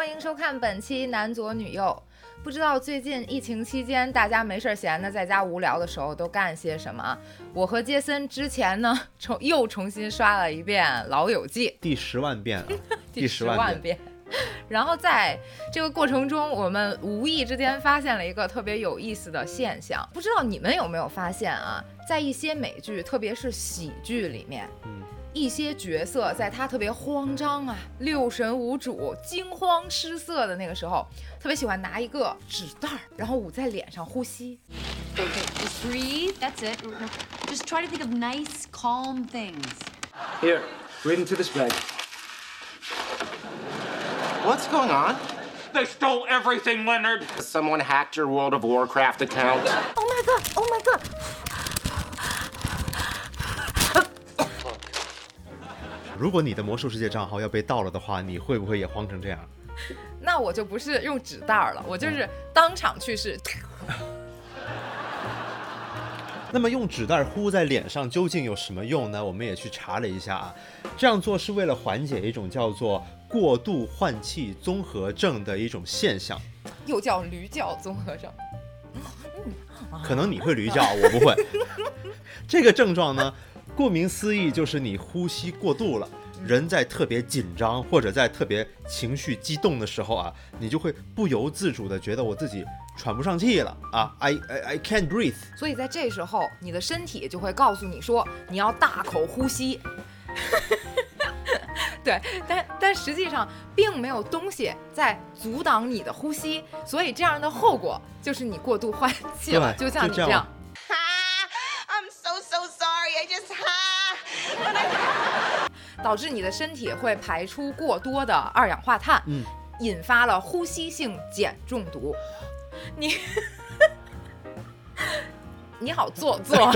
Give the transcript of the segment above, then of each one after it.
欢迎收看本期男左女右。不知道最近疫情期间大家没事儿闲的在家无聊的时候都干些什么？我和杰森之前呢 重又重新刷了一遍《老友记》，第十万遍 了，第十万遍。然后在这个过程中，我们无意之间发现了一个特别有意思的现象，不知道你们有没有发现啊？在一些美剧，特别是喜剧里面，嗯，一些角色在他特别慌张啊、六神无主、惊慌失色的那个时候，特别喜欢拿一个纸袋儿，然后捂在脸上呼吸。Okay, just breathe. That's it. Just try to think of nice, calm things. Here, read into this bag. What's going on? They stole everything, Leonard. Someone hacked your World of Warcraft account. 如果你的魔兽世界账号要被盗了的话，你会不会也慌成这样？那我就不是用纸袋儿了，我就是当场去世。那么用纸袋呼在脸上究竟有什么用呢？我们也去查了一下啊，这样做是为了缓解一种叫做过度换气综合症的一种现象。又叫驴叫综合症。可能你会驴叫，我不会。这个症状呢，顾名思义就是你呼吸过度了。人在特别紧张或者在特别情绪激动的时候啊，你就会不由自主的觉得我自己喘不上气了啊，I I I can't breathe。所以在这时候，你的身体就会告诉你说，你要大口呼吸。对，但但实际上并没有东西在阻挡你的呼吸，所以这样的后果就是你过度换气了，就像你这样导致你的身体会排出过多的二氧化碳，嗯，引发了呼吸性碱中毒。你你好做作，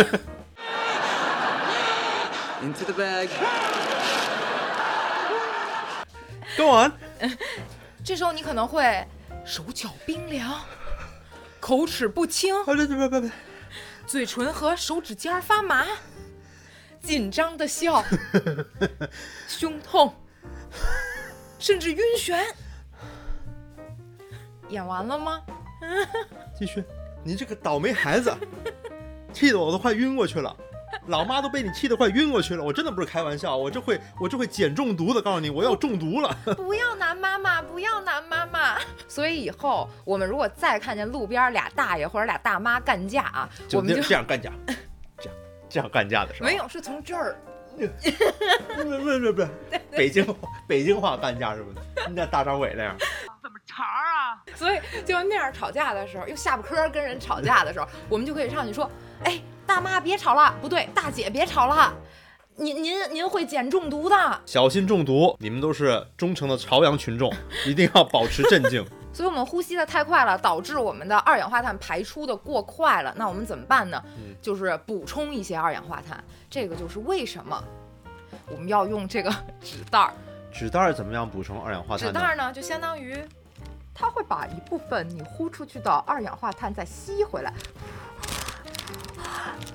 Into the bag. Go on。这时候你可能会手脚冰凉，口齿不清，啊，别别别别别，嘴唇和手指尖儿发麻，紧张的笑，胸痛，甚至晕眩。演完了吗？继续。你这个倒霉孩子，气得我都快晕过去了。老妈都被你气得快晕过去了，我真的不是开玩笑，我这会我这会碱中毒的，告诉你，我要中毒了。不要拿妈妈，不要拿妈妈。所以以后我们如果再看见路边俩大爷或者俩大妈干架啊，我们就这样干架，这样干架的是吧？没有，是从这儿。不是不是不是，北京话北京话干架是不是？那大张伟那样，怎么茬啊所以就那样吵架的时候，又下不科跟人吵架的时候，我们就可以上去说：“哎，大妈别吵了，不对，大姐别吵了，您您您会碱中毒的。小心中毒！你们都是忠诚的朝阳群众，一定要保持镇静。”所以我们呼吸的太快了，导致我们的二氧化碳排出的过快了。那我们怎么办呢？嗯就是补充一些二氧化碳。这个就是为什么我们要用这个纸袋儿。纸袋儿怎么样补充二氧化碳呢？纸袋儿呢，就相当于它会把一部分你呼出去的二氧化碳再吸回来，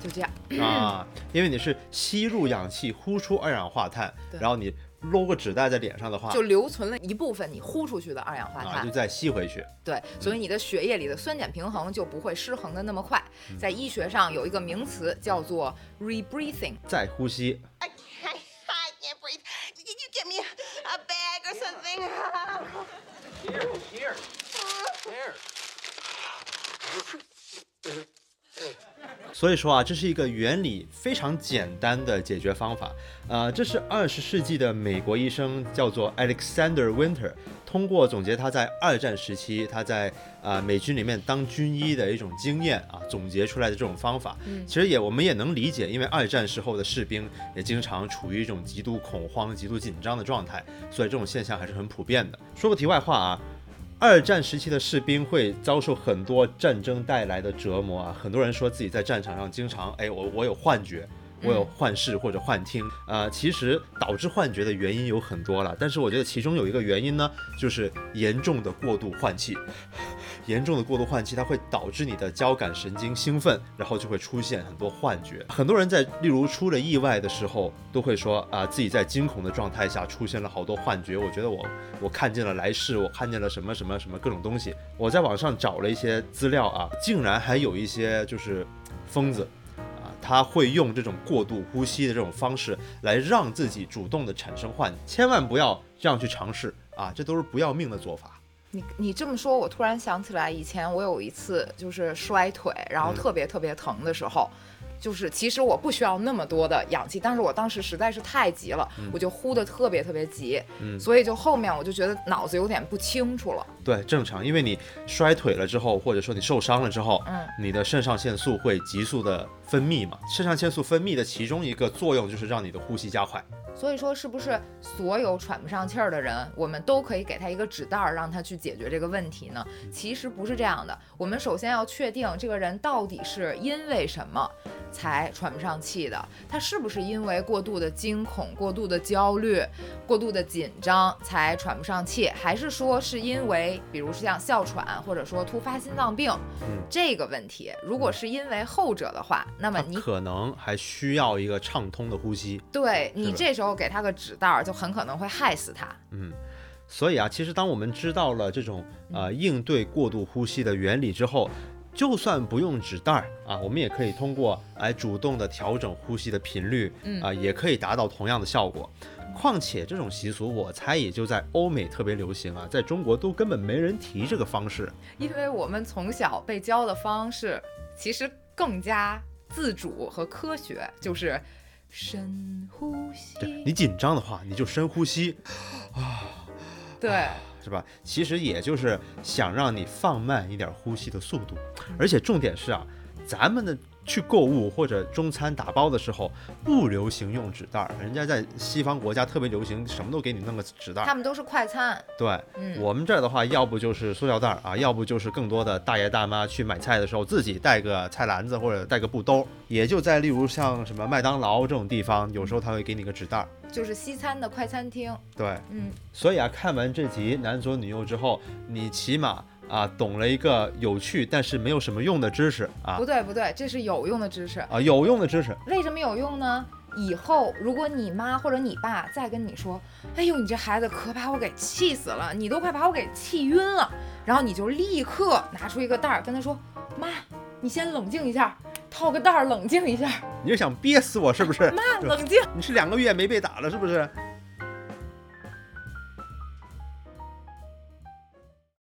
就这样。啊，因为你是吸入氧气，呼出二氧化碳，然后你搂个纸袋在脸上的话，就留存了一部分你呼出去的二氧化啊，碳就，再吸回去。对，所以你的血液里的酸碱平衡就不会失衡的那么快。嗯在医学上有一个名词叫做 rebreathing，再呼吸，I can't, I can't breathe. Can you get me a bag or something? Here, here, here. 所以说啊，这是一个原理非常简单的解决方法。呃，这是二十世纪的美国医生叫做 Alexander Winter，通过总结他在二战时期他在呃美军里面当军医的一种经验啊，总结出来的这种方法。其实也我们也能理解，因为二战时候的士兵也经常处于一种极度恐慌、极度紧张的状态，所以这种现象还是很普遍的。说个题外话啊。二战时期的士兵会遭受很多战争带来的折磨啊，很多人说自己在战场上经常，哎，我我有幻觉，我有幻视或者幻听。啊，其实导致幻觉的原因有很多了，但是我觉得其中有一个原因呢，就是严重的过度换气。严重的过度换气，它会导致你的交感神经兴奋，然后就会出现很多幻觉。很多人在例如出了意外的时候，都会说啊，自己在惊恐的状态下出现了好多幻觉。我觉得我我看见了来世，我看见了什么什么什么各种东西。我在网上找了一些资料啊，竟然还有一些就是疯子啊，他会用这种过度呼吸的这种方式来让自己主动的产生幻，千万不要这样去尝试啊，这都是不要命的做法。你你这么说，我突然想起来，以前我有一次就是摔腿，然后嗯特别特别疼的时候，就是其实我不需要那么多的氧气，但是我当时实在是太急了，嗯我就呼的特别特别急，嗯所以就后面我就觉得脑子有点不清楚了。对，正常，因为你摔腿了之后，或者说你受伤了之后，嗯，你的肾上腺素会急速的分泌嘛。肾上腺素分泌的其中一个作用就是让你的呼吸加快。所以说，是不是所有喘不上气儿的人，我们都可以给他一个纸袋儿，让他去解决这个问题呢？其实不是这样的。我们首先要确定这个人到底是因为什么才喘不上气的，他是不是因为过度的惊恐、过度的焦虑、过度的紧张才喘不上气，还是说是因为，比如像哮喘或者说突发心脏病、嗯这个问题？如果是因为后者的话，那么你可能还需要一个畅通的呼吸。对你这时候给他个纸袋儿，就很可能会害死他。嗯所以啊，其实当我们知道了这种呃应对过度呼吸的原理之后，就算不用纸袋儿啊，我们也可以通过来主动的调整呼吸的频率，嗯啊，也可以达到同样的效果。况且这种习俗，我猜也就在欧美特别流行啊，在中国都根本没人提这个方式。因为我们从小被教的方式其实更加自主和科学，就是深呼吸。对你紧张的话，你就深呼吸，啊对，是吧？其实也就是想让你放慢一点呼吸的速度，而且重点是啊，咱们的去购物或者中餐打包的时候不流行用纸袋儿，人家在西方国家特别流行，什么都给你弄个纸袋儿。他们都是快餐。对，嗯我们这儿的话，要不就是塑料袋儿啊，要不就是更多的大爷大妈去买菜的时候自己带个菜篮子或者带个布兜儿，也就在例如像什么麦当劳这种地方，有时候他会给你个纸袋儿。就是西餐的快餐厅，对，嗯，所以啊，看完这集《男左女右》之后，你起码啊懂了一个有趣但是没有什么用的知识啊不对不对，这是有用的知识。啊有用的知识。为什么有用呢？以后如果你妈或者你爸再跟你说，哎呦，你这孩子可把我给气死了，你都快把我给气晕了，然后你就立刻拿出一个袋儿跟他说，妈，你先冷静一下，套个袋儿冷静一下，你是想憋死我是不是？妈冷静。你是两个月没被打了是不是？